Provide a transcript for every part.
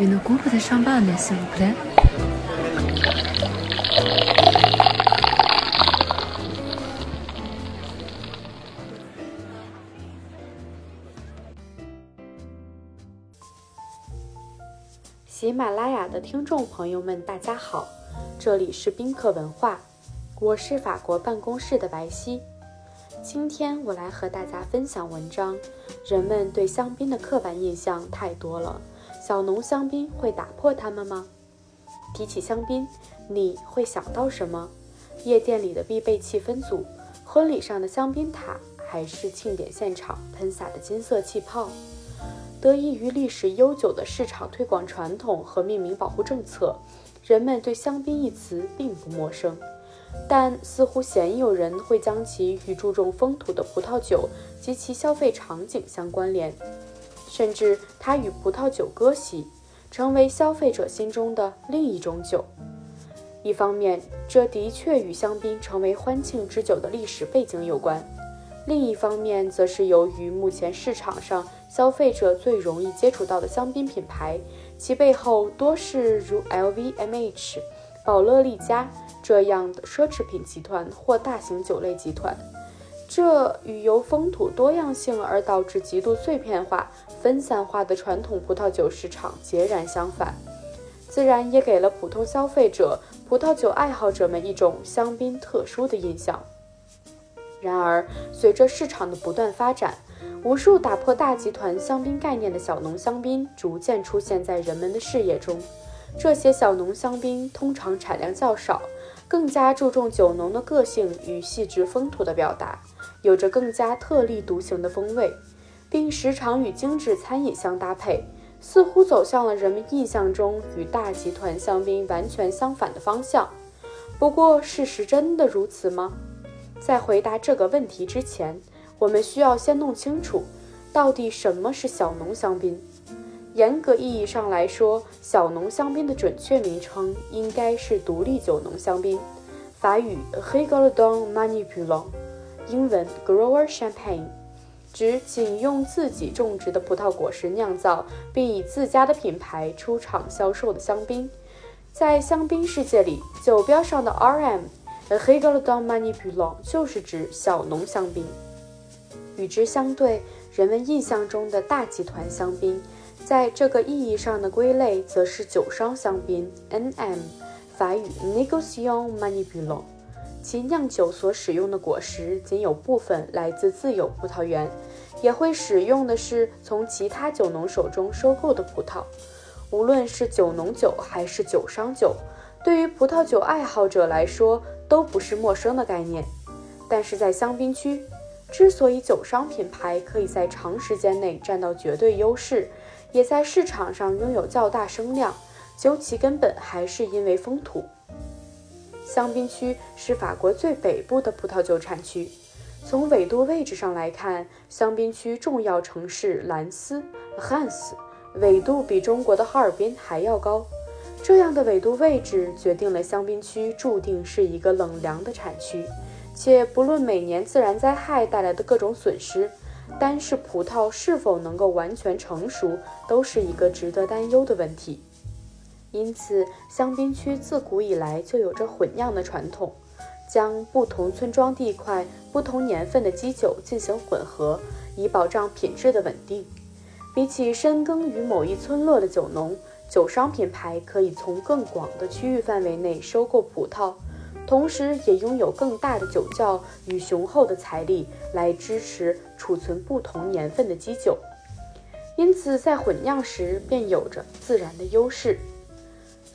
Une coupe de champagne, s'il vous plaît. 喜马拉雅的听众朋友们，大家好，这里是宾客文化，我是法国办公室的白皙。今天我来和大家分享文章。人们对香槟的刻板印象太多了，小农香槟会打破它们吗？提起香槟，你会想到什么？夜店里的必备气氛组，婚礼上的香槟塔，还是庆典现场喷洒的金色气泡？得益于历史悠久的市场推广传统和命名保护政策，人们对香槟一词并不陌生。但似乎鲜有人会将其与注重风土的葡萄酒及其消费场景相关联，甚至它与葡萄酒割席，成为消费者心中的另一种酒。一方面，这的确与香槟成为欢庆之酒的历史背景有关；另一方面，则是由于目前市场上。消费者最容易接触到的香槟品牌，其背后多是如 LVMH、宝乐利家这样的奢侈品集团或大型酒类集团。这与由风土多样性而导致极度碎片化、分散化的传统葡萄酒市场截然相反，自然也给了普通消费者、葡萄酒爱好者们一种香槟特殊的印象。然而，随着市场的不断发展，无数打破大集团香槟概念的小农香槟逐渐出现在人们的视野中。这些小农香槟通常产量较少，更加注重酒农的个性与细致风土的表达，有着更加特立独行的风味，并时常与精致餐饮相搭配，似乎走向了人们印象中与大集团香槟完全相反的方向。不过，事实真的如此吗？在回答这个问题之前，我们需要先弄清楚，到底什么是小农香槟。严格意义上来说，小农香槟的准确名称应该是独立酒农香槟，法语 Regardon Manipulon，英文 Grower Champagne，指仅用自己种植的葡萄果实酿造，并以自家的品牌出厂销售的香槟。在香槟世界里，酒标上的 RM Regardon Manipulant 就是指小农香槟。与之相对，人们印象中的大集团香槟，在这个意义上的归类，则是酒商香槟 （NM），法语 Negociant Manipulant。其酿酒所使用的果实仅有部分来自自有葡萄园，也会使用的是从其他酒农手中收购的葡萄。无论是酒农酒还是酒商酒，对于葡萄酒爱好者来说都不是陌生的概念。但是在香槟区，之所以酒商品牌可以在长时间内占到绝对优势，也在市场上拥有较大声量，究其根本还是因为风土。香槟区是法国最北部的葡萄酒产区，从纬度位置上来看，香槟区重要城市兰斯 （Hans） 纬度比中国的哈尔滨还要高。这样的纬度位置决定了香槟区注定是一个冷凉的产区。且不论每年自然灾害带来的各种损失，单是葡萄是否能够完全成熟，都是一个值得担忧的问题。因此，香槟区自古以来就有着混酿的传统，将不同村庄地块、不同年份的基酒进行混合，以保障品质的稳定。比起深耕于某一村落的酒农，酒商品牌可以从更广的区域范围内收购葡萄。同时，也拥有更大的酒窖与雄厚的财力来支持储存不同年份的基酒，因此在混酿时便有着自然的优势。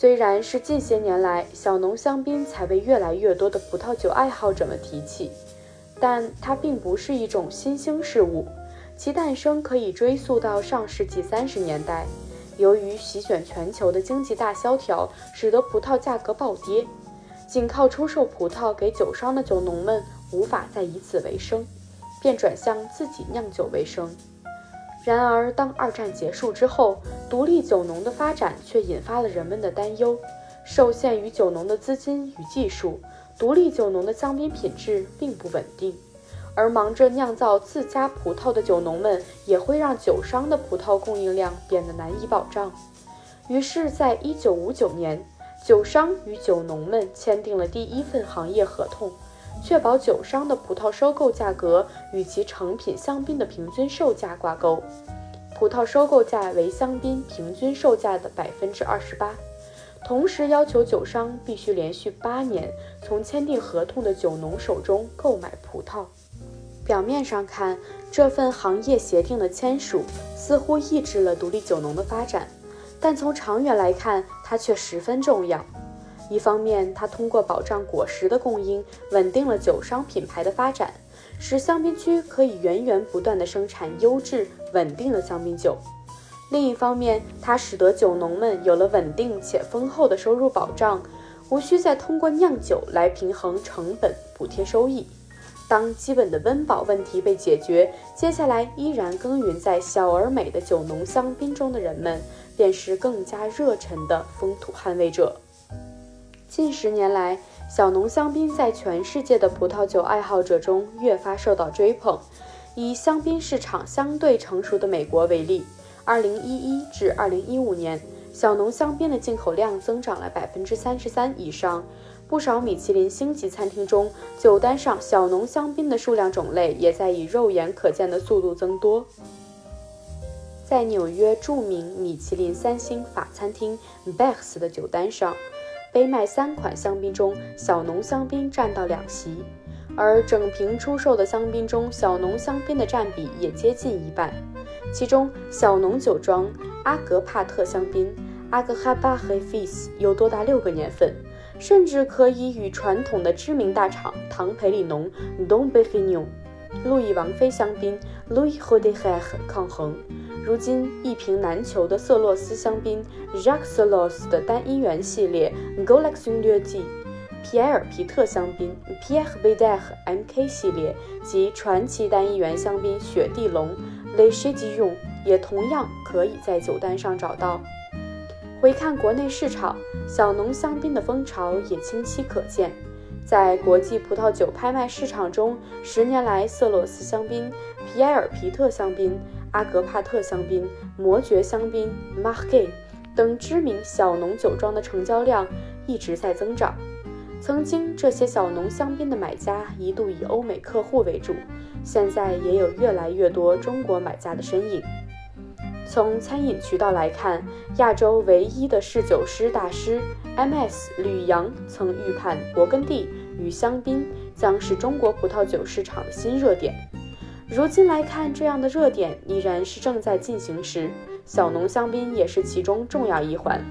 虽然是近些年来小农香槟才被越来越多的葡萄酒爱好者们提起，但它并不是一种新兴事物，其诞生可以追溯到上世纪三十年代，由于席卷全球的经济大萧条，使得葡萄价格暴跌。仅靠出售葡萄给酒商的酒农们无法再以此为生，便转向自己酿酒为生。然而，当二战结束之后，独立酒农的发展却引发了人们的担忧。受限于酒农的资金与技术，独立酒农的香槟品质并不稳定，而忙着酿造自家葡萄的酒农们也会让酒商的葡萄供应量变得难以保障。于是，在一九五九年，酒商与酒农们签订了第一份行业合同，确保酒商的葡萄收购价格与其成品香槟的平均售价挂钩。葡萄收购价为香槟平均售价的百分之二十八，同时要求酒商必须连续八年从签订合同的酒农手中购买葡萄。表面上看，这份行业协定的签署似乎抑制了独立酒农的发展，但从长远来看，它却十分重要。一方面，它通过保障果实的供应，稳定了酒商品牌的发展。使香槟区可以源源不断地生产优质、稳定的香槟酒。另一方面，它使得酒农们有了稳定且丰厚的收入保障，无需再通过酿酒来平衡成本、补贴收益。当基本的温饱问题被解决，接下来依然耕耘在小而美的酒农香槟中的人们，便是更加热忱的风土捍卫者。近十年来，小农香槟在全世界的葡萄酒爱好者中越发受到追捧。以香槟市场相对成熟的美国为例，2011至2015年，小农香槟的进口量增长了百分之三十三以上。不少米其林星级餐厅中，酒单上小农香槟的数量种类也在以肉眼可见的速度增多。在纽约著名米其林三星法餐厅 Beck's 的酒单上。杯卖三款香槟中，小农香槟占到两席，而整瓶出售的香槟中，小农香槟的占比也接近一半。其中，小农酒庄阿格帕特香槟阿格哈巴黑费斯有多达六个年份，甚至可以与传统的知名大厂唐培里农 Don b e r i g n o n 路易王妃香槟 Louis Roederer 抗衡。如今一瓶难求的色洛斯香槟，Jacques Solos 的单一元系列 g o l e x i n de G，皮埃尔皮特香槟，Pierre Bedeck MK 系列及传奇单一元香槟雪地龙，Le c h a d i l l o n 也同样可以在酒单上找到。回看国内市场，小农香槟的风潮也清晰可见。在国际葡萄酒拍卖市场中，十年来，色洛斯香槟、皮埃尔皮特香槟。阿格帕特香槟、魔爵香槟、马盖等知名小农酒庄的成交量一直在增长。曾经，这些小农香槟的买家一度以欧美客户为主，现在也有越来越多中国买家的身影。从餐饮渠道来看，亚洲唯一的侍酒师大师 M.S. 吕阳曾预判勃艮第与香槟将是中国葡萄酒市场的新热点。如今来看，这样的热点依然是正在进行时，小农香槟也是其中重要一环。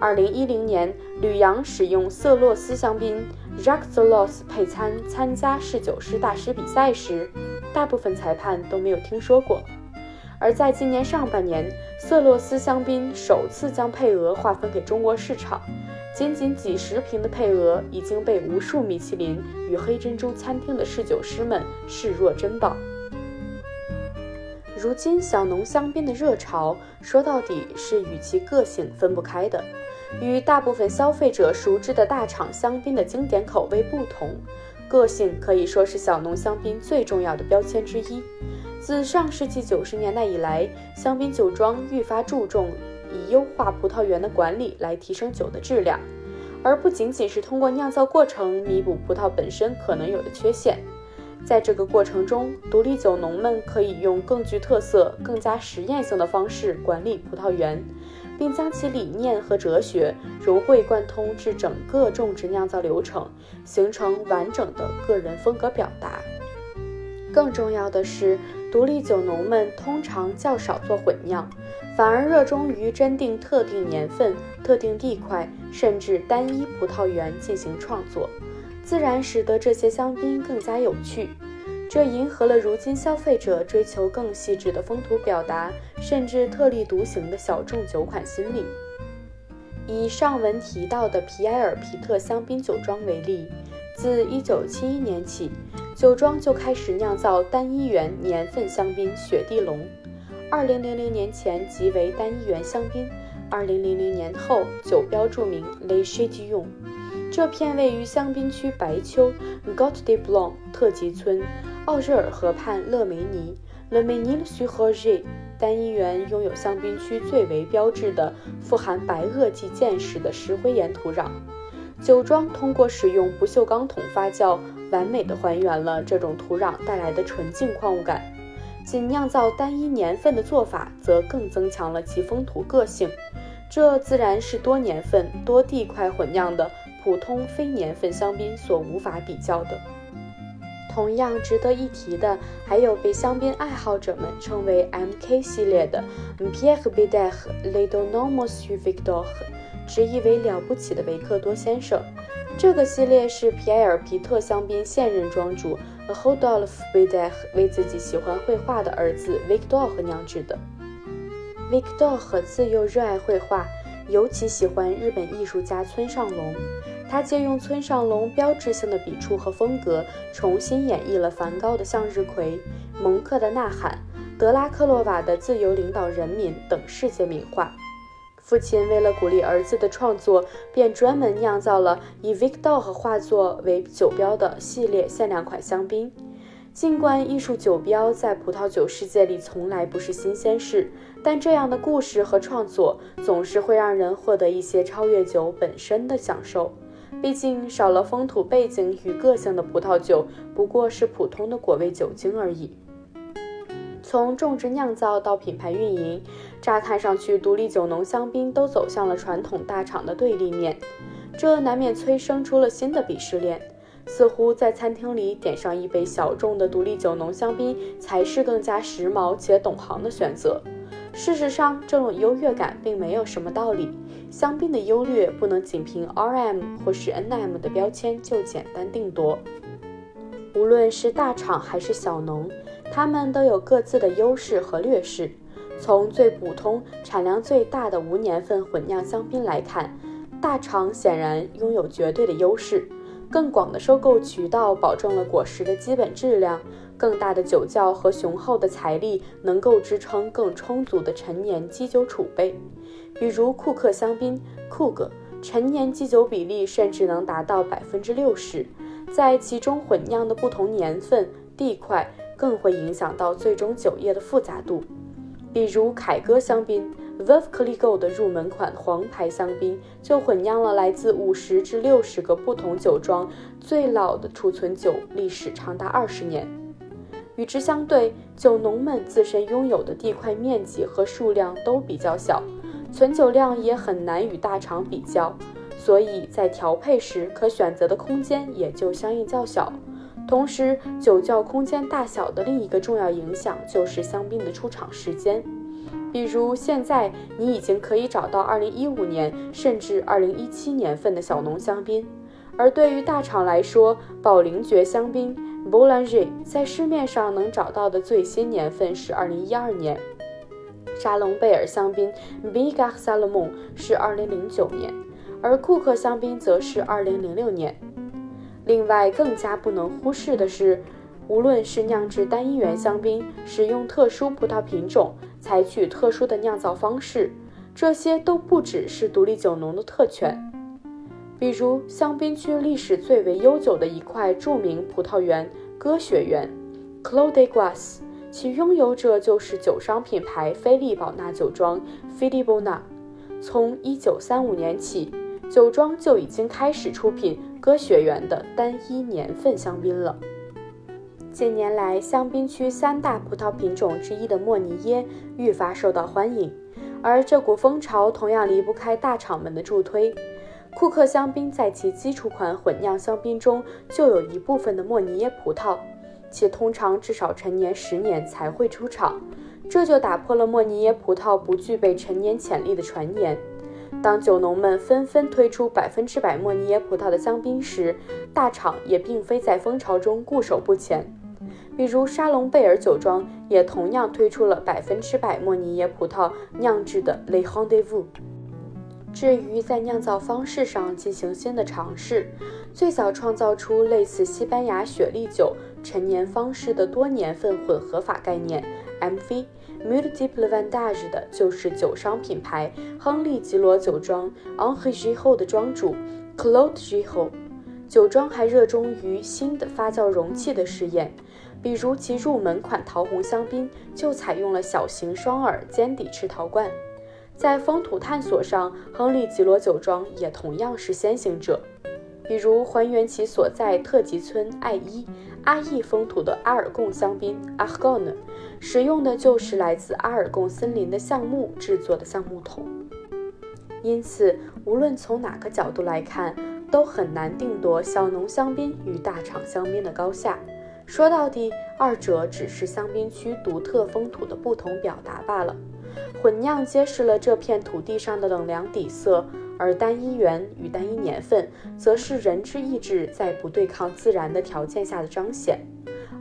二零一零年，吕阳使用色洛斯香槟 Jacques Solos 配餐参加侍酒师大师比赛时，大部分裁判都没有听说过。而在今年上半年，色洛斯香槟首次将配额划分给中国市场，仅仅几十瓶的配额已经被无数米其林与黑珍珠餐厅的侍酒师们视若珍宝。如今，小农香槟的热潮说到底是与其个性分不开的。与大部分消费者熟知的大厂香槟的经典口味不同，个性可以说是小农香槟最重要的标签之一。自上世纪九十年代以来，香槟酒庄愈发注重以优化葡萄园的管理来提升酒的质量，而不仅仅是通过酿造过程弥补葡萄本身可能有的缺陷。在这个过程中，独立酒农们可以用更具特色、更加实验性的方式管理葡萄园，并将其理念和哲学融会贯通至整个种植酿造流程，形成完整的个人风格表达。更重要的是，独立酒农们通常较少做混酿，反而热衷于针定特定年份、特定地块，甚至单一葡萄园进行创作。自然使得这些香槟更加有趣，这迎合了如今消费者追求更细致的风土表达，甚至特立独行的小众酒款心理。以上文提到的皮埃尔皮特香槟酒庄为例，自1971年起，酒庄就开始酿造单一元年份香槟雪地龙。2000年前即为单一元香槟，2000年后酒标注明 Le c h a t i l l o n 这片位于香槟区白丘 g o t de Blanc 特级村，奥热尔河畔勒梅尼 （Le Mesnil-sur-Oger） 单一园拥有香槟区最为标志的富含白垩纪剑石的石灰岩土壤。酒庄通过使用不锈钢桶发酵，完美的还原了这种土壤带来的纯净矿物感。仅酿造单一年份的做法，则更增强了其风土个性。这自然是多年份、多地块混酿的普通非年份香槟所无法比较的。同样值得一提的，还有被香槟爱好者们称为 “M.K. 系列”的 Pierre Bidère Les d o n o m o s sur Victor，直译为“了不起的维克多先生”。这个系列是皮埃尔皮特香槟现任庄主 Rodolphe Bidère 为自己喜欢绘画的儿子 Victor 酿制的。Victor 自幼热爱绘画，尤其喜欢日本艺术家村上隆。他借用村上隆标志性的笔触和风格，重新演绎了梵高的向日葵、蒙克的呐喊、德拉克洛瓦的自由领导人民等世界名画。父亲为了鼓励儿子的创作，便专门酿造了以 Victor 和画作为酒标的系列限量款香槟。尽管艺术酒标在葡萄酒世界里从来不是新鲜事，但这样的故事和创作总是会让人获得一些超越酒本身的享受。毕竟，少了风土背景与个性的葡萄酒不过是普通的果味酒精而已。从种植、酿造到品牌运营，乍看上去，独立酒农香槟都走向了传统大厂的对立面，这难免催生出了新的鄙视链。似乎在餐厅里点上一杯小众的独立酒农香槟，才是更加时髦且懂行的选择。事实上，这种优越感并没有什么道理。香槟的优劣不能仅凭 RM 或是 NM 的标签就简单定夺。无论是大厂还是小农，他们都有各自的优势和劣势。从最普通、产量最大的无年份混酿香槟来看，大厂显然拥有绝对的优势。更广的收购渠道保证了果实的基本质量。更大的酒窖和雄厚的财力能够支撑更充足的陈年基酒储备，比如库克香槟，库格陈年基酒比例甚至能达到百分之六十。在其中混酿的不同年份、地块，更会影响到最终酒液的复杂度。比如凯歌香槟 v e v c l i g o 的入门款黄牌香槟，就混酿了来自五十至六十个不同酒庄，最老的储存酒历史长达二十年。与之相对，酒农们自身拥有的地块面积和数量都比较小，存酒量也很难与大厂比较，所以在调配时可选择的空间也就相应较小。同时，酒窖空间大小的另一个重要影响就是香槟的出厂时间。比如，现在你已经可以找到2015年甚至2017年份的小农香槟，而对于大厂来说，宝灵爵香槟。bolanger 在市面上能找到的最新年份是二零一二年，沙龙贝尔香槟 Bigar Salomon 是二零零九年，而库克香槟则是二零零六年。另外，更加不能忽视的是，无论是酿制单一园香槟，使用特殊葡萄品种，采取特殊的酿造方式，这些都不只是独立酒农的特权。比如香槟区历史最为悠久的一块著名葡萄园——歌雪园 （Clos des Gras），其拥有者就是酒商品牌菲利宝纳酒庄 （Philibona）。从1935年起，酒庄就已经开始出品歌雪园的单一年份香槟了。近年来，香槟区三大葡萄品种之一的莫尼耶愈发受到欢迎，而这股风潮同样离不开大厂们的助推。库克香槟在其基础款混酿香槟中就有一部分的莫尼耶葡萄，且通常至少陈年十年才会出厂，这就打破了莫尼耶葡萄不具备陈年潜力的传言。当酒农们纷纷推出百分之百莫尼耶葡萄的香槟时，大厂也并非在风潮中固守不前，比如沙龙贝尔酒庄也同样推出了百分之百莫尼耶葡萄酿制的 Le Rendezvous。至于在酿造方式上进行新的尝试，最早创造出类似西班牙雪莉酒陈年方式的多年份混合法概念 MV。Multiple v a n t a g e 的，就是酒商品牌亨利吉罗酒庄 o n h e g i h o 的庄主 Claude Gihou。酒庄还热衷于新的发酵容器的试验，比如其入门款桃红香槟就采用了小型双耳尖底赤陶罐。在风土探索上，亨利吉罗酒庄也同样是先行者。比如还原其所在特级村艾伊阿伊风土的阿尔贡香槟阿赫贡呢，使用的就是来自阿尔贡森林的橡木制作的橡木桶。因此，无论从哪个角度来看，都很难定夺小农香槟与大厂香槟的高下。说到底，二者只是香槟区独特风土的不同表达罢了。混酿揭示了这片土地上的冷凉底色，而单一源与单一年份，则是人之意志在不对抗自然的条件下的彰显。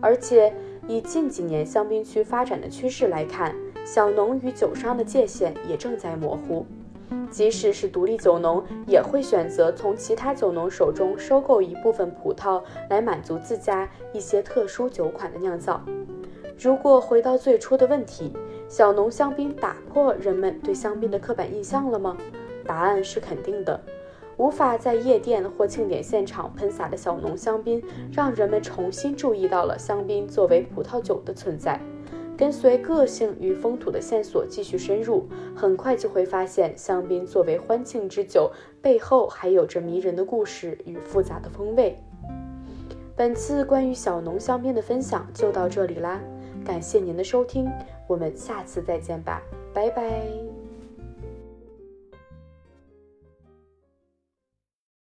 而且，以近几年香槟区发展的趋势来看，小农与酒商的界限也正在模糊。即使是独立酒农，也会选择从其他酒农手中收购一部分葡萄，来满足自家一些特殊酒款的酿造。如果回到最初的问题，小农香槟打破人们对香槟的刻板印象了吗？答案是肯定的。无法在夜店或庆典现场喷洒的小农香槟，让人们重新注意到了香槟作为葡萄酒的存在。跟随个性与风土的线索继续深入，很快就会发现，香槟作为欢庆之酒，背后还有着迷人的故事与复杂的风味。本次关于小农香槟的分享就到这里啦。感谢您的收听，我们下次再见吧，拜拜。